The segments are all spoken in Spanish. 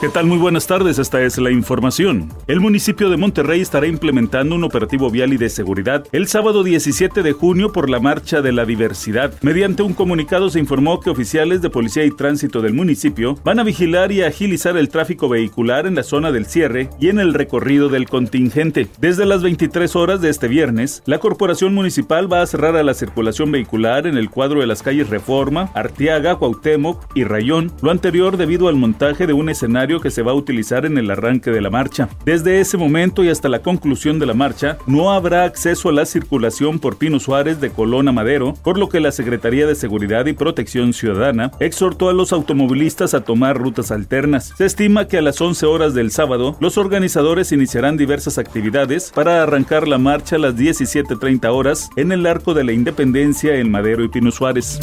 ¿Qué tal? Muy buenas tardes, esta es la información. El municipio de Monterrey estará implementando un operativo vial y de seguridad el sábado 17 de junio por la Marcha de la Diversidad. Mediante un comunicado se informó que oficiales de policía y tránsito del municipio van a vigilar y agilizar el tráfico vehicular en la zona del cierre y en el recorrido del contingente. Desde las 23 horas de este viernes, la corporación municipal va a cerrar a la circulación vehicular en el cuadro de las calles Reforma, Arteaga, Cuauhtémoc y Rayón, lo anterior debido al montaje de un escenario que se va a utilizar en el arranque de la marcha. Desde ese momento y hasta la conclusión de la marcha, no habrá acceso a la circulación por Pino Suárez de Colón a Madero, por lo que la Secretaría de Seguridad y Protección Ciudadana exhortó a los automovilistas a tomar rutas alternas. Se estima que a las 11 horas del sábado, los organizadores iniciarán diversas actividades para arrancar la marcha a las 17.30 horas en el Arco de la Independencia en Madero y Pino Suárez.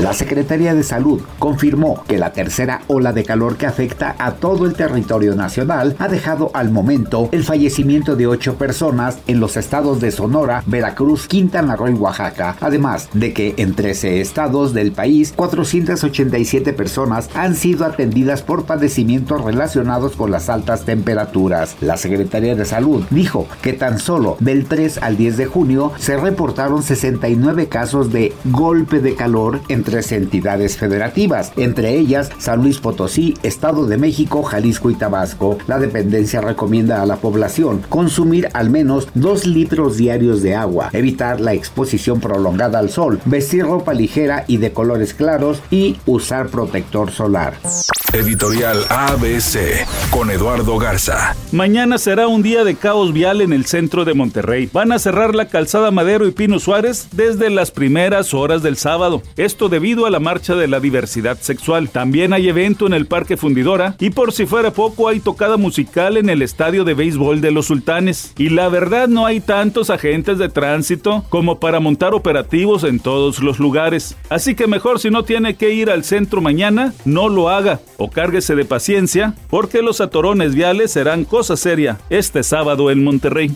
La Secretaría de Salud confirmó que la tercera ola de calor que afecta a todo el territorio nacional ha dejado al momento el fallecimiento de ocho personas en los estados de Sonora, Veracruz, Quintana Roo y Oaxaca, además de que en 13 estados del país 487 personas han sido atendidas por padecimientos relacionados con las altas temperaturas. La Secretaría de Salud dijo que tan solo del 3 al 10 de junio se reportaron 69 casos de golpe de calor entre tres entidades federativas, entre ellas San Luis Potosí, Estado de México, Jalisco y Tabasco. La dependencia recomienda a la población consumir al menos dos litros diarios de agua, evitar la exposición prolongada al sol, vestir ropa ligera y de colores claros y usar protector solar. Editorial ABC con Eduardo Garza. Mañana será un día de caos vial en el centro de Monterrey. Van a cerrar la calzada Madero y Pino Suárez desde las primeras horas del sábado. Esto debido a la marcha de la diversidad sexual. También hay evento en el Parque Fundidora y por si fuera poco hay tocada musical en el estadio de béisbol de los Sultanes. Y la verdad no hay tantos agentes de tránsito como para montar operativos en todos los lugares. Así que mejor si no tiene que ir al centro mañana, no lo haga o cárguese de paciencia, porque los atorones viales serán cosa seria este sábado en Monterrey.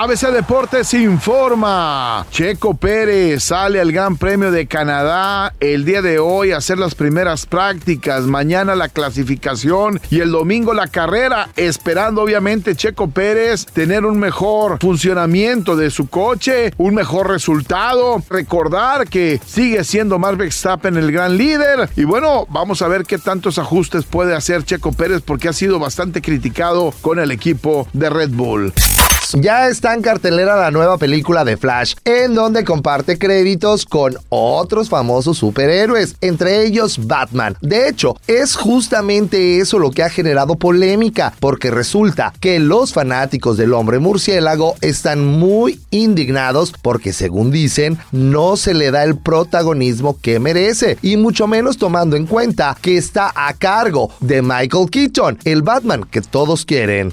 ABC Deportes informa. Checo Pérez sale al Gran Premio de Canadá el día de hoy a hacer las primeras prácticas. Mañana la clasificación y el domingo la carrera. Esperando obviamente Checo Pérez tener un mejor funcionamiento de su coche, un mejor resultado. Recordar que sigue siendo Max Verstappen el gran líder. Y bueno, vamos a ver qué tantos ajustes puede hacer Checo Pérez porque ha sido bastante criticado con el equipo de Red Bull. Ya está en cartelera la nueva película de Flash, en donde comparte créditos con otros famosos superhéroes, entre ellos Batman. De hecho, es justamente eso lo que ha generado polémica, porque resulta que los fanáticos del hombre murciélago están muy indignados porque, según dicen, no se le da el protagonismo que merece, y mucho menos tomando en cuenta que está a cargo de Michael Keaton, el Batman que todos quieren.